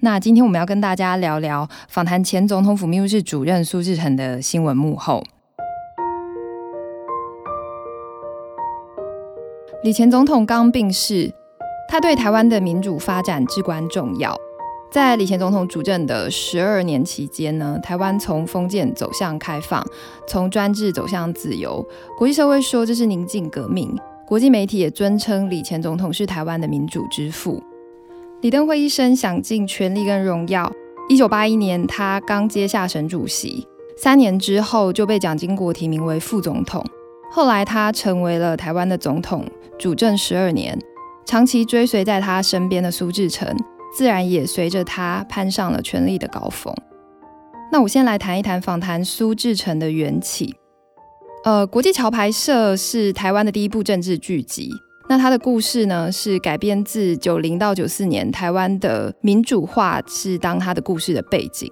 那今天我们要跟大家聊聊访谈前总统府秘书室主任苏志成的新闻幕后。李前总统刚病逝，他对台湾的民主发展至关重要。在李前总统主政的十二年期间呢，台湾从封建走向开放，从专制走向自由。国际社会说这是宁静革命，国际媒体也尊称李前总统是台湾的民主之父。李登辉一生享尽权力跟荣耀。一九八一年，他刚接下省主席，三年之后就被蒋经国提名为副总统。后来他成为了台湾的总统，主政十二年。长期追随在他身边的苏志诚。自然也随着他攀上了权力的高峰。那我先来谈一谈访谈苏志诚的缘起。呃，国际桥牌社是台湾的第一部政治剧集。那他的故事呢，是改编自九零到九四年台湾的民主化，是当他的故事的背景。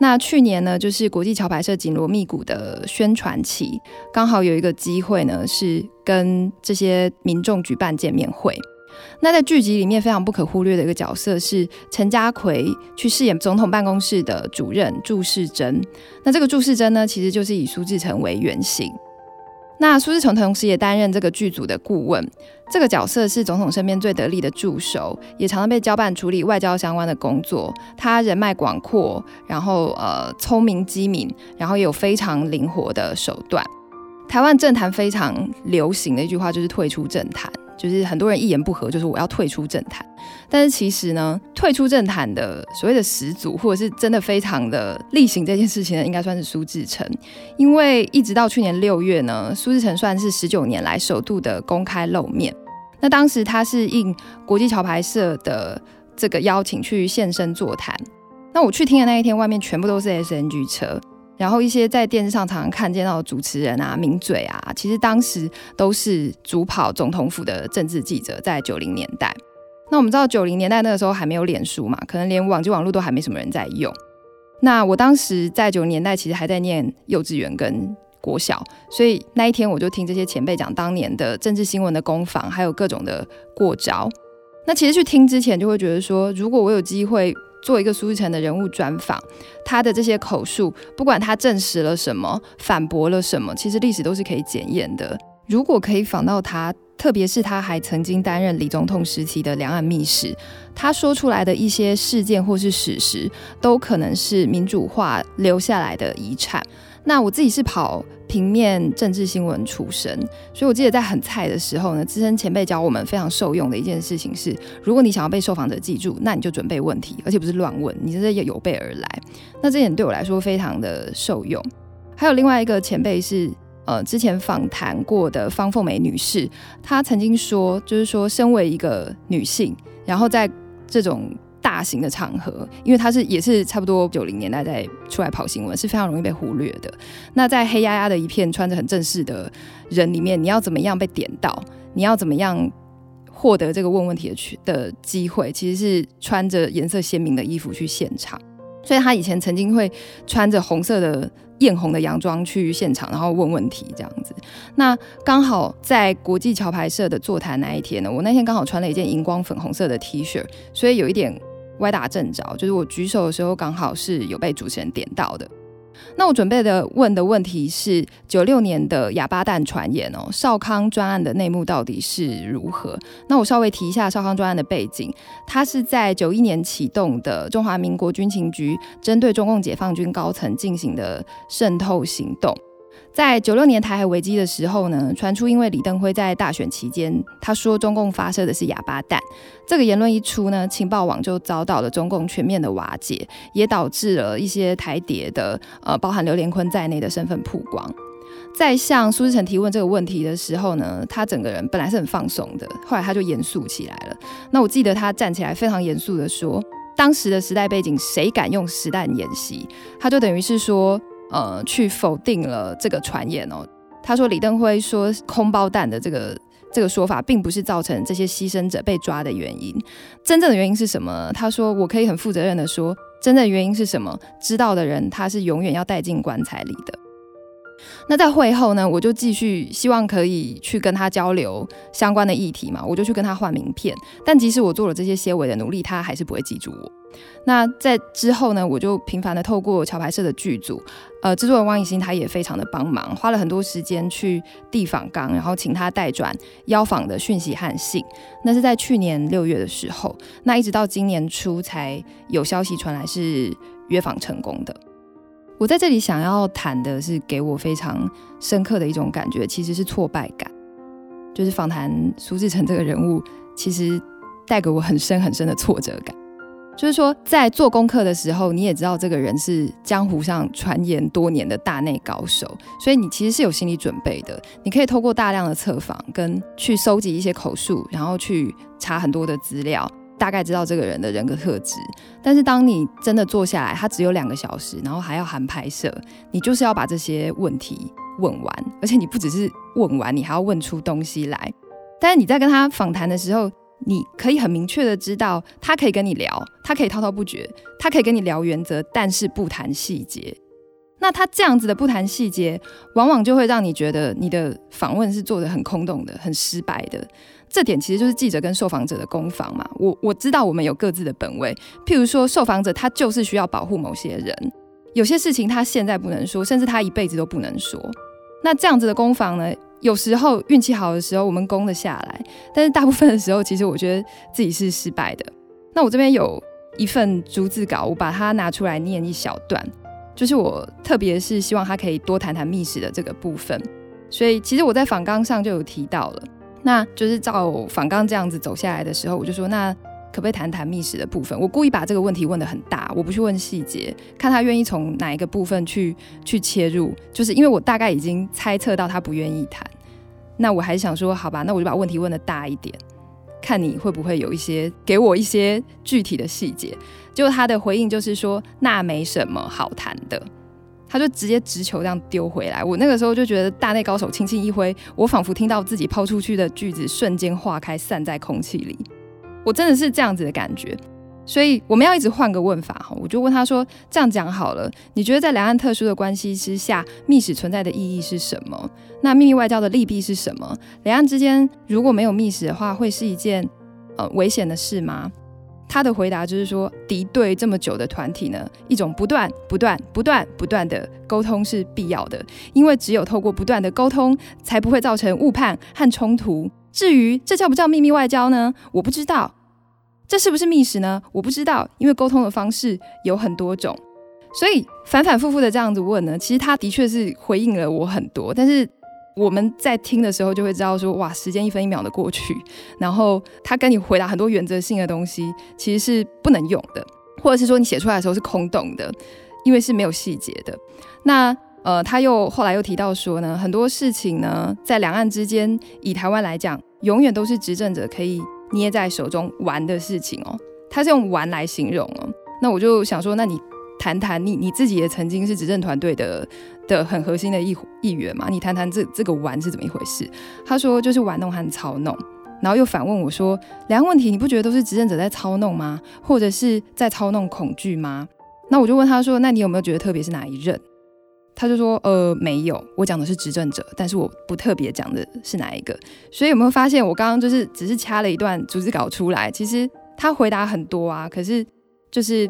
那去年呢，就是国际桥牌社紧锣密鼓的宣传期，刚好有一个机会呢，是跟这些民众举办见面会。那在剧集里面非常不可忽略的一个角色是陈家奎去饰演总统办公室的主任祝世珍。那这个祝世珍呢，其实就是以苏志诚为原型。那苏志成同时也担任这个剧组的顾问，这个角色是总统身边最得力的助手，也常常被交办处理外交相关的工作。他人脉广阔，然后呃聪明机敏，然后也有非常灵活的手段。台湾政坛非常流行的一句话就是退出政坛。就是很多人一言不合，就是我要退出政坛。但是其实呢，退出政坛的所谓的始祖，或者是真的非常的例行这件事情呢，应该算是苏志诚。因为一直到去年六月呢，苏志诚算是十九年来首度的公开露面。那当时他是应国际桥牌社的这个邀请去现身座谈。那我去听的那一天，外面全部都是 SNG 车。然后一些在电视上常常看见到的主持人啊、名嘴啊，其实当时都是主跑总统府的政治记者，在九零年代。那我们知道九零年代那个时候还没有脸书嘛，可能连网际网络都还没什么人在用。那我当时在九零年代其实还在念幼稚园跟国小，所以那一天我就听这些前辈讲当年的政治新闻的攻防，还有各种的过招。那其实去听之前就会觉得说，如果我有机会。做一个苏志诚的人物专访，他的这些口述，不管他证实了什么，反驳了什么，其实历史都是可以检验的。如果可以访到他，特别是他还曾经担任李总统时期的两岸密使，他说出来的一些事件或是史实，都可能是民主化留下来的遗产。那我自己是跑平面政治新闻出身，所以我记得在很菜的时候呢，资深前辈教我们非常受用的一件事情是：如果你想要被受访者记住，那你就准备问题，而且不是乱问，你真的要有备而来。那这点对我来说非常的受用。还有另外一个前辈是呃之前访谈过的方凤梅女士，她曾经说，就是说身为一个女性，然后在这种。大型的场合，因为他是也是差不多九零年代在出来跑新闻，是非常容易被忽略的。那在黑压压的一片穿着很正式的人里面，你要怎么样被点到？你要怎么样获得这个问问题的去的机会？其实是穿着颜色鲜明的衣服去现场。所以他以前曾经会穿着红色的艳红的洋装去现场，然后问问题这样子。那刚好在国际桥牌社的座谈那一天呢，我那天刚好穿了一件荧光粉红色的 T 恤，所以有一点。歪打正着，就是我举手的时候刚好是有被主持人点到的。那我准备的问的问题是九六年的哑巴蛋传言哦，少康专案的内幕到底是如何？那我稍微提一下少康专案的背景，它是在九一年启动的中华民国军情局针对中共解放军高层进行的渗透行动。在九六年台海危机的时候呢，传出因为李登辉在大选期间，他说中共发射的是哑巴弹，这个言论一出呢，情报网就遭到了中共全面的瓦解，也导致了一些台谍的呃，包含刘连坤在内的身份曝光。在向苏志诚提问这个问题的时候呢，他整个人本来是很放松的，后来他就严肃起来了。那我记得他站起来非常严肃地说。当时的时代背景，谁敢用实弹演习？他就等于是说，呃，去否定了这个传言哦。他说李登辉说空包弹的这个这个说法，并不是造成这些牺牲者被抓的原因。真正的原因是什么？他说我可以很负责任的说，真正原因是什么？知道的人他是永远要带进棺材里的。那在会后呢，我就继续希望可以去跟他交流相关的议题嘛，我就去跟他换名片。但即使我做了这些些微的努力，他还是不会记住我。那在之后呢，我就频繁的透过桥牌社的剧组，呃，制作人汪以欣他也非常的帮忙，花了很多时间去递访纲，然后请他代转邀访的讯息和信。那是在去年六月的时候，那一直到今年初才有消息传来是约访成功的。我在这里想要谈的是，给我非常深刻的一种感觉，其实是挫败感。就是访谈苏志诚这个人物，其实带给我很深很深的挫折感。就是说，在做功课的时候，你也知道这个人是江湖上传言多年的大内高手，所以你其实是有心理准备的。你可以透过大量的测访，跟去收集一些口述，然后去查很多的资料。大概知道这个人的人格特质，但是当你真的坐下来，他只有两个小时，然后还要含拍摄，你就是要把这些问题问完，而且你不只是问完，你还要问出东西来。但是你在跟他访谈的时候，你可以很明确的知道，他可以跟你聊，他可以滔滔不绝，他可以跟你聊原则，但是不谈细节。那他这样子的不谈细节，往往就会让你觉得你的访问是做得很空洞的，很失败的。这点其实就是记者跟受访者的攻防嘛。我我知道我们有各自的本位，譬如说受访者他就是需要保护某些人，有些事情他现在不能说，甚至他一辈子都不能说。那这样子的攻防呢，有时候运气好的时候我们攻得下来，但是大部分的时候其实我觉得自己是失败的。那我这边有一份逐字稿，我把它拿出来念一小段，就是我特别是希望他可以多谈谈密史的这个部分。所以其实我在访纲上就有提到了。那就是照访纲这样子走下来的时候，我就说，那可不可以谈谈密史的部分？我故意把这个问题问得很大，我不去问细节，看他愿意从哪一个部分去去切入。就是因为我大概已经猜测到他不愿意谈，那我还是想说，好吧，那我就把问题问得大一点，看你会不会有一些给我一些具体的细节。结果他的回应就是说，那没什么好谈的。他就直接直球这样丢回来，我那个时候就觉得大内高手轻轻一挥，我仿佛听到自己抛出去的句子瞬间化开，散在空气里。我真的是这样子的感觉，所以我们要一直换个问法哈。我就问他说：“这样讲好了，你觉得在两岸特殊的关系之下，密史存在的意义是什么？那秘密外交的利弊是什么？两岸之间如果没有密史的话，会是一件呃危险的事吗？”他的回答就是说，敌对这么久的团体呢，一种不断、不断、不断、不断的沟通是必要的，因为只有透过不断的沟通，才不会造成误判和冲突。至于这叫不叫秘密外交呢？我不知道。这是不是密史呢？我不知道，因为沟通的方式有很多种，所以反反复复的这样子问呢，其实他的确是回应了我很多，但是。我们在听的时候就会知道说，哇，时间一分一秒的过去，然后他跟你回答很多原则性的东西，其实是不能用的，或者是说你写出来的时候是空洞的，因为是没有细节的。那呃，他又后来又提到说呢，很多事情呢，在两岸之间，以台湾来讲，永远都是执政者可以捏在手中玩的事情哦，他是用玩来形容哦。那我就想说，那你。谈谈你你自己也曾经是执政团队的的很核心的一一员嘛？你谈谈这这个玩是怎么一回事？他说就是玩弄和操弄，然后又反问我说：两个问题你不觉得都是执政者在操弄吗？或者是在操弄恐惧吗？那我就问他说：那你有没有觉得特别是哪一任？他就说：呃，没有，我讲的是执政者，但是我不特别讲的是哪一个。所以有没有发现我刚刚就是只是掐了一段逐字稿出来？其实他回答很多啊，可是就是。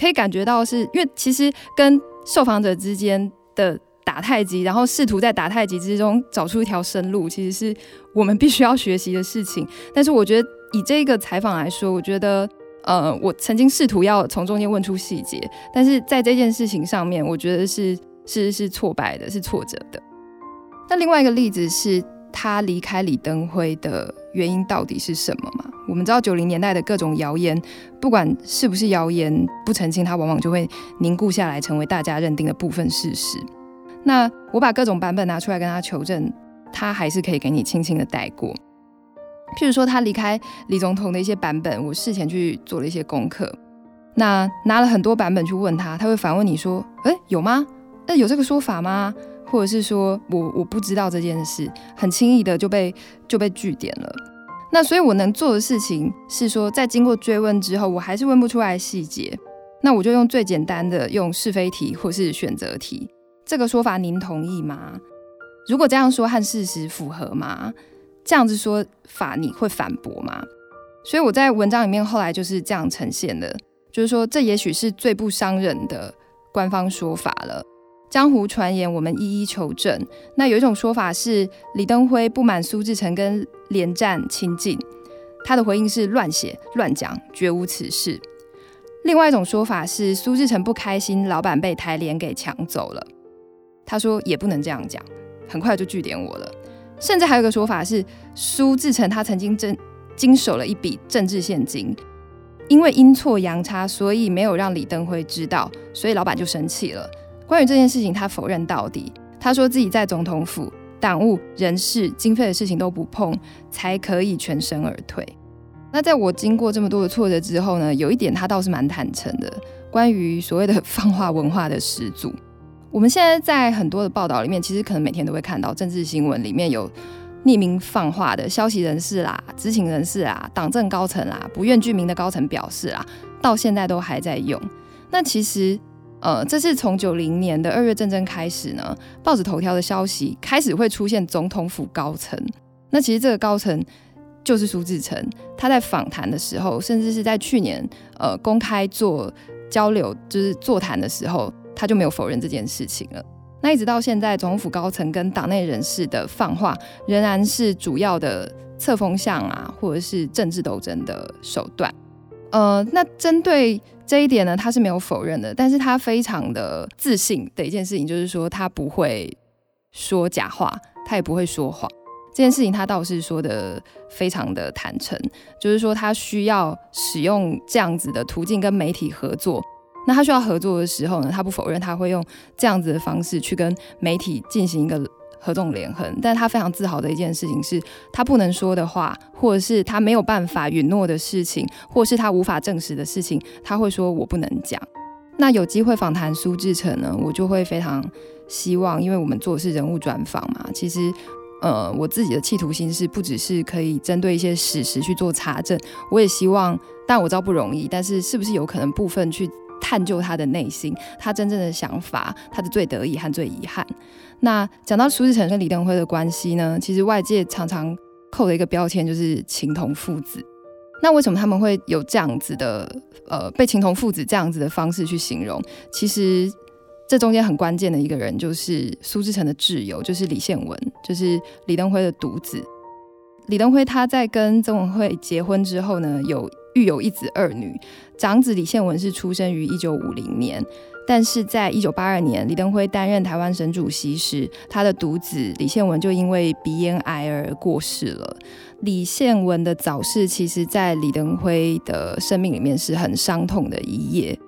可以感觉到是因为其实跟受访者之间的打太极，然后试图在打太极之中找出一条生路，其实是我们必须要学习的事情。但是我觉得以这个采访来说，我觉得呃，我曾经试图要从中间问出细节，但是在这件事情上面，我觉得是是是挫败的，是挫折的。那另外一个例子是。他离开李登辉的原因到底是什么嘛？我们知道九零年代的各种谣言，不管是不是谣言，不澄清它往往就会凝固下来，成为大家认定的部分事实。那我把各种版本拿出来跟他求证，他还是可以给你轻轻的带过。譬如说他离开李总统的一些版本，我事前去做了一些功课。那拿了很多版本去问他，他会反问你说：“诶，有吗？那有这个说法吗？”或者是说我我不知道这件事，很轻易的就被就被据点了。那所以我能做的事情是说，在经过追问之后，我还是问不出来细节，那我就用最简单的用是非题或是选择题。这个说法您同意吗？如果这样说和事实符合吗？这样子说法你会反驳吗？所以我在文章里面后来就是这样呈现的，就是说这也许是最不伤人的官方说法了。江湖传言，我们一一求证。那有一种说法是李登辉不满苏志诚跟连战亲近，他的回应是乱写乱讲，绝无此事。另外一种说法是苏志诚不开心，老板被台联给抢走了。他说也不能这样讲，很快就据点我了。甚至还有一个说法是苏志诚他曾经真经手了一笔政治献金，因为阴错阳差，所以没有让李登辉知道，所以老板就生气了。关于这件事情，他否认到底。他说自己在总统府党务、人事、经费的事情都不碰，才可以全身而退。那在我经过这么多的挫折之后呢，有一点他倒是蛮坦诚的，关于所谓的 放话文化的始祖。我们现在在很多的报道里面，其实可能每天都会看到政治新闻里面有匿名放话的消息人士啦、知情人士啊、党政高层啦、不愿具名的高层表示啊，到现在都还在用。那其实。呃，这是从九零年的二月政争开始呢，报纸头条的消息开始会出现总统府高层。那其实这个高层就是苏志诚，他在访谈的时候，甚至是在去年呃公开做交流，就是座谈的时候，他就没有否认这件事情了。那一直到现在，总统府高层跟党内人士的放话，仍然是主要的测风向啊，或者是政治斗争的手段。呃，那针对这一点呢，他是没有否认的，但是他非常的自信的一件事情，就是说他不会说假话，他也不会说谎。这件事情他倒是说的非常的坦诚，就是说他需要使用这样子的途径跟媒体合作。那他需要合作的时候呢，他不否认他会用这样子的方式去跟媒体进行一个。合纵连横，但他非常自豪的一件事情是，他不能说的话，或者是他没有办法允诺的事情，或是他无法证实的事情，他会说我不能讲。那有机会访谈苏志诚呢，我就会非常希望，因为我们做的是人物专访嘛，其实，呃，我自己的企图心是不只是可以针对一些史实去做查证，我也希望，但我知道不容易，但是是不是有可能部分去。探究他的内心，他真正的想法，他的最得意和最遗憾。那讲到苏志成跟李登辉的关系呢，其实外界常常扣的一个标签就是情同父子。那为什么他们会有这样子的呃被情同父子这样子的方式去形容？其实这中间很关键的一个人就是苏志成的挚友，就是李宪文，就是李登辉的独子。李登辉他在跟曾文慧结婚之后呢，有。育有一子二女，长子李宪文是出生于一九五零年，但是在一九八二年，李登辉担任台湾省主席时，他的独子李宪文就因为鼻咽癌而过世了。李宪文的早逝，其实在李登辉的生命里面是很伤痛的一页。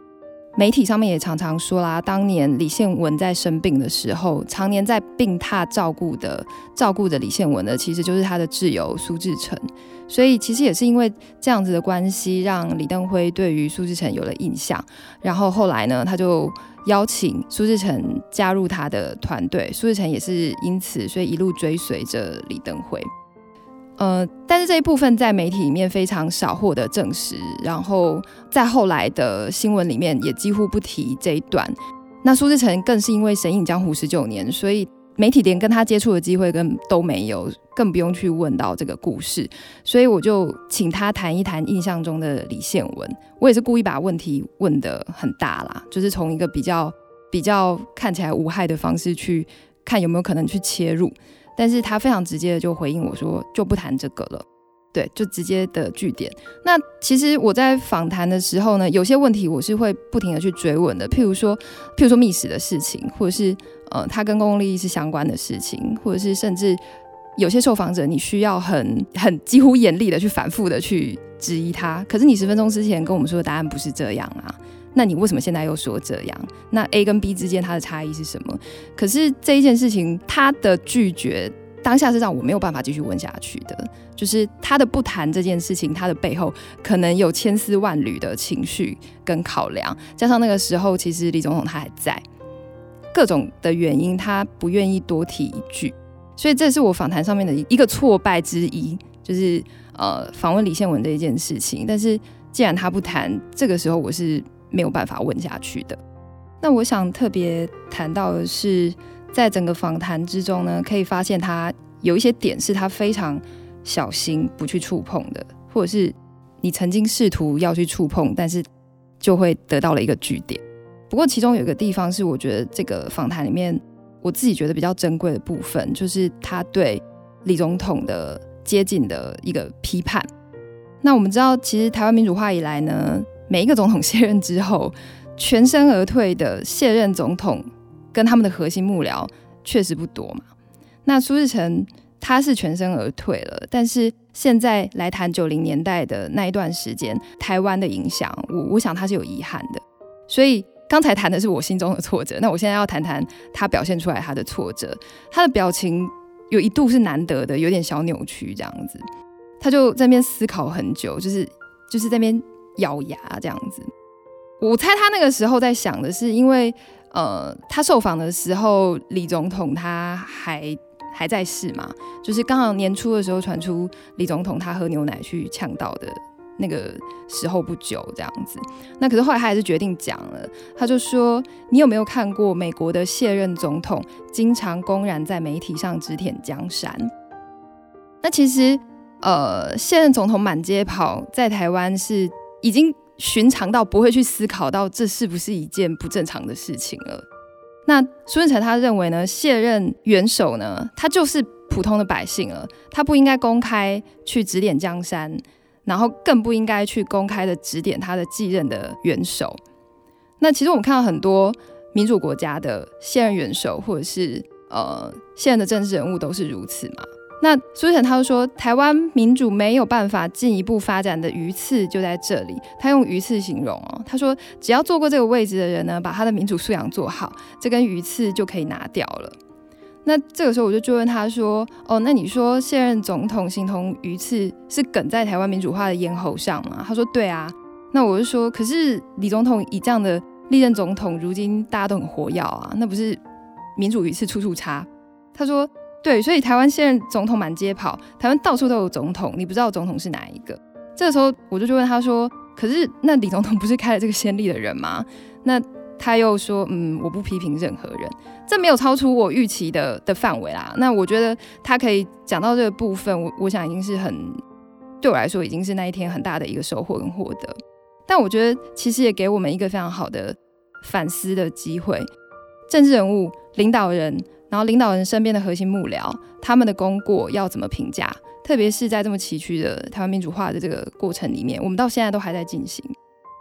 媒体上面也常常说啦，当年李宪文在生病的时候，常年在病榻照顾的、照顾着李宪文的，其实就是他的挚友苏志成。所以，其实也是因为这样子的关系，让李登辉对于苏志成有了印象。然后后来呢，他就邀请苏志成加入他的团队，苏志成也是因此，所以一路追随着李登辉。呃，但是这一部分在媒体里面非常少获得证实，然后在后来的新闻里面也几乎不提这一段。那苏志成更是因为神隐江湖十九年，所以媒体连跟他接触的机会跟都没有，更不用去问到这个故事。所以我就请他谈一谈印象中的李宪文。我也是故意把问题问得很大啦，就是从一个比较比较看起来无害的方式去看有没有可能去切入。但是他非常直接的就回应我说，就不谈这个了，对，就直接的句点。那其实我在访谈的时候呢，有些问题我是会不停的去追问的，譬如说，譬如说密室的事情，或者是呃，他跟公共利益是相关的事情，或者是甚至有些受访者你需要很很几乎严厉的去反复的去质疑他，可是你十分钟之前跟我们说的答案不是这样啊。那你为什么现在又说这样？那 A 跟 B 之间它的差异是什么？可是这一件事情，他的拒绝当下是让我没有办法继续问下去的。就是他的不谈这件事情，他的背后可能有千丝万缕的情绪跟考量，加上那个时候其实李总统他还在，各种的原因他不愿意多提一句，所以这是我访谈上面的一个挫败之一，就是呃访问李宪文这一件事情。但是既然他不谈，这个时候我是没有办法问下去的。那我想特别谈到的是，在整个访谈之中呢，可以发现他有一些点是他非常小心不去触碰的，或者是你曾经试图要去触碰，但是就会得到了一个据点。不过其中有一个地方是我觉得这个访谈里面我自己觉得比较珍贵的部分，就是他对李总统的接近的一个批判。那我们知道，其实台湾民主化以来呢，每一个总统卸任之后，全身而退的卸任总统跟他们的核心幕僚确实不多嘛。那苏志成他是全身而退了，但是现在来谈九零年代的那一段时间，台湾的影响，我我想他是有遗憾的。所以刚才谈的是我心中的挫折，那我现在要谈谈他表现出来他的挫折。他的表情有一度是难得的，有点小扭曲这样子，他就在那边思考很久，就是就是在那边咬牙这样子。我猜他那个时候在想的是，因为呃，他受访的时候，李总统他还还在世嘛，就是刚好年初的时候传出李总统他喝牛奶去呛到的那个时候不久这样子。那可是后来他还是决定讲了，他就说：“你有没有看过美国的卸任总统经常公然在媒体上指点江山？”那其实呃，卸任总统满街跑，在台湾是已经。寻常到不会去思考到这是不是一件不正常的事情了。那苏日成他认为呢，卸任元首呢，他就是普通的百姓了，他不应该公开去指点江山，然后更不应该去公开的指点他的继任的元首。那其实我们看到很多民主国家的现任元首或者是呃现任的政治人物都是如此嘛。那苏日成他就说，台湾民主没有办法进一步发展的鱼刺就在这里。他用鱼刺形容哦，他说只要坐过这个位置的人呢，把他的民主素养做好，这根鱼刺就可以拿掉了。那这个时候我就追问他说，哦，那你说现任总统形同鱼刺是梗在台湾民主化的咽喉上吗？他说对啊。那我就说，可是李总统以这样的历任总统，如今大家都很活跃啊，那不是民主鱼刺处处插？他说。对，所以台湾现任总统满街跑，台湾到处都有总统，你不知道总统是哪一个？这个时候我就去问他说：“可是那李总统不是开了这个先例的人吗？”那他又说：“嗯，我不批评任何人，这没有超出我预期的的范围啦。”那我觉得他可以讲到这个部分，我我想已经是很对我来说已经是那一天很大的一个收获跟获得。但我觉得其实也给我们一个非常好的反思的机会，政治人物、领导人。然后领导人身边的核心幕僚，他们的功过要怎么评价？特别是在这么崎岖的台湾民主化的这个过程里面，我们到现在都还在进行。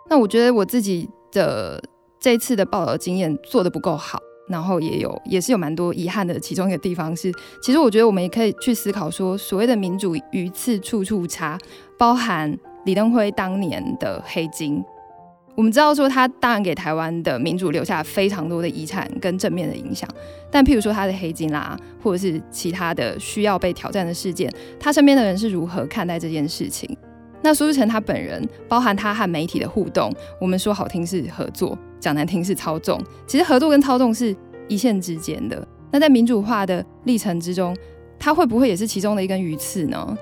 那我觉得我自己的这次的报道经验做得不够好，然后也有也是有蛮多遗憾的。其中一个地方是，其实我觉得我们也可以去思考说，所谓的民主鱼刺处处插，包含李登辉当年的黑金。我们知道说他当然给台湾的民主留下非常多的遗产跟正面的影响，但譬如说他的黑金啦，或者是其他的需要被挑战的事件，他身边的人是如何看待这件事情？那苏志成他本人，包含他和媒体的互动，我们说好听是合作，讲难听是操纵。其实合作跟操纵是一线之间的。那在民主化的历程之中，他会不会也是其中的一根鱼刺呢？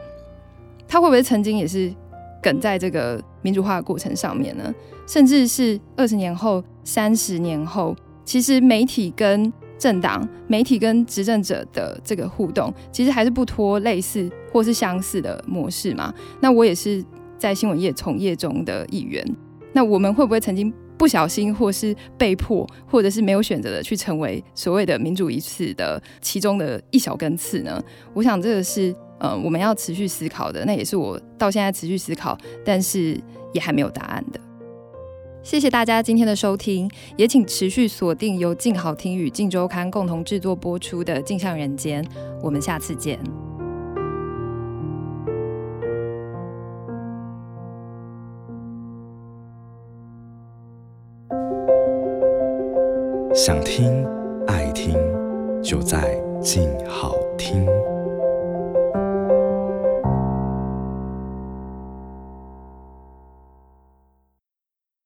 他会不会曾经也是？梗在这个民主化的过程上面呢，甚至是二十年后、三十年后，其实媒体跟政党、媒体跟执政者的这个互动，其实还是不脱类似或是相似的模式嘛。那我也是在新闻业从业中的一员，那我们会不会曾经不小心，或是被迫，或者是没有选择的去成为所谓的民主一次的其中的一小根刺呢？我想这个是。呃，我们要持续思考的，那也是我到现在持续思考，但是也还没有答案的。谢谢大家今天的收听，也请持续锁定由静好听与静周刊共同制作播出的《镜像人间》，我们下次见。想听爱听，就在静好听。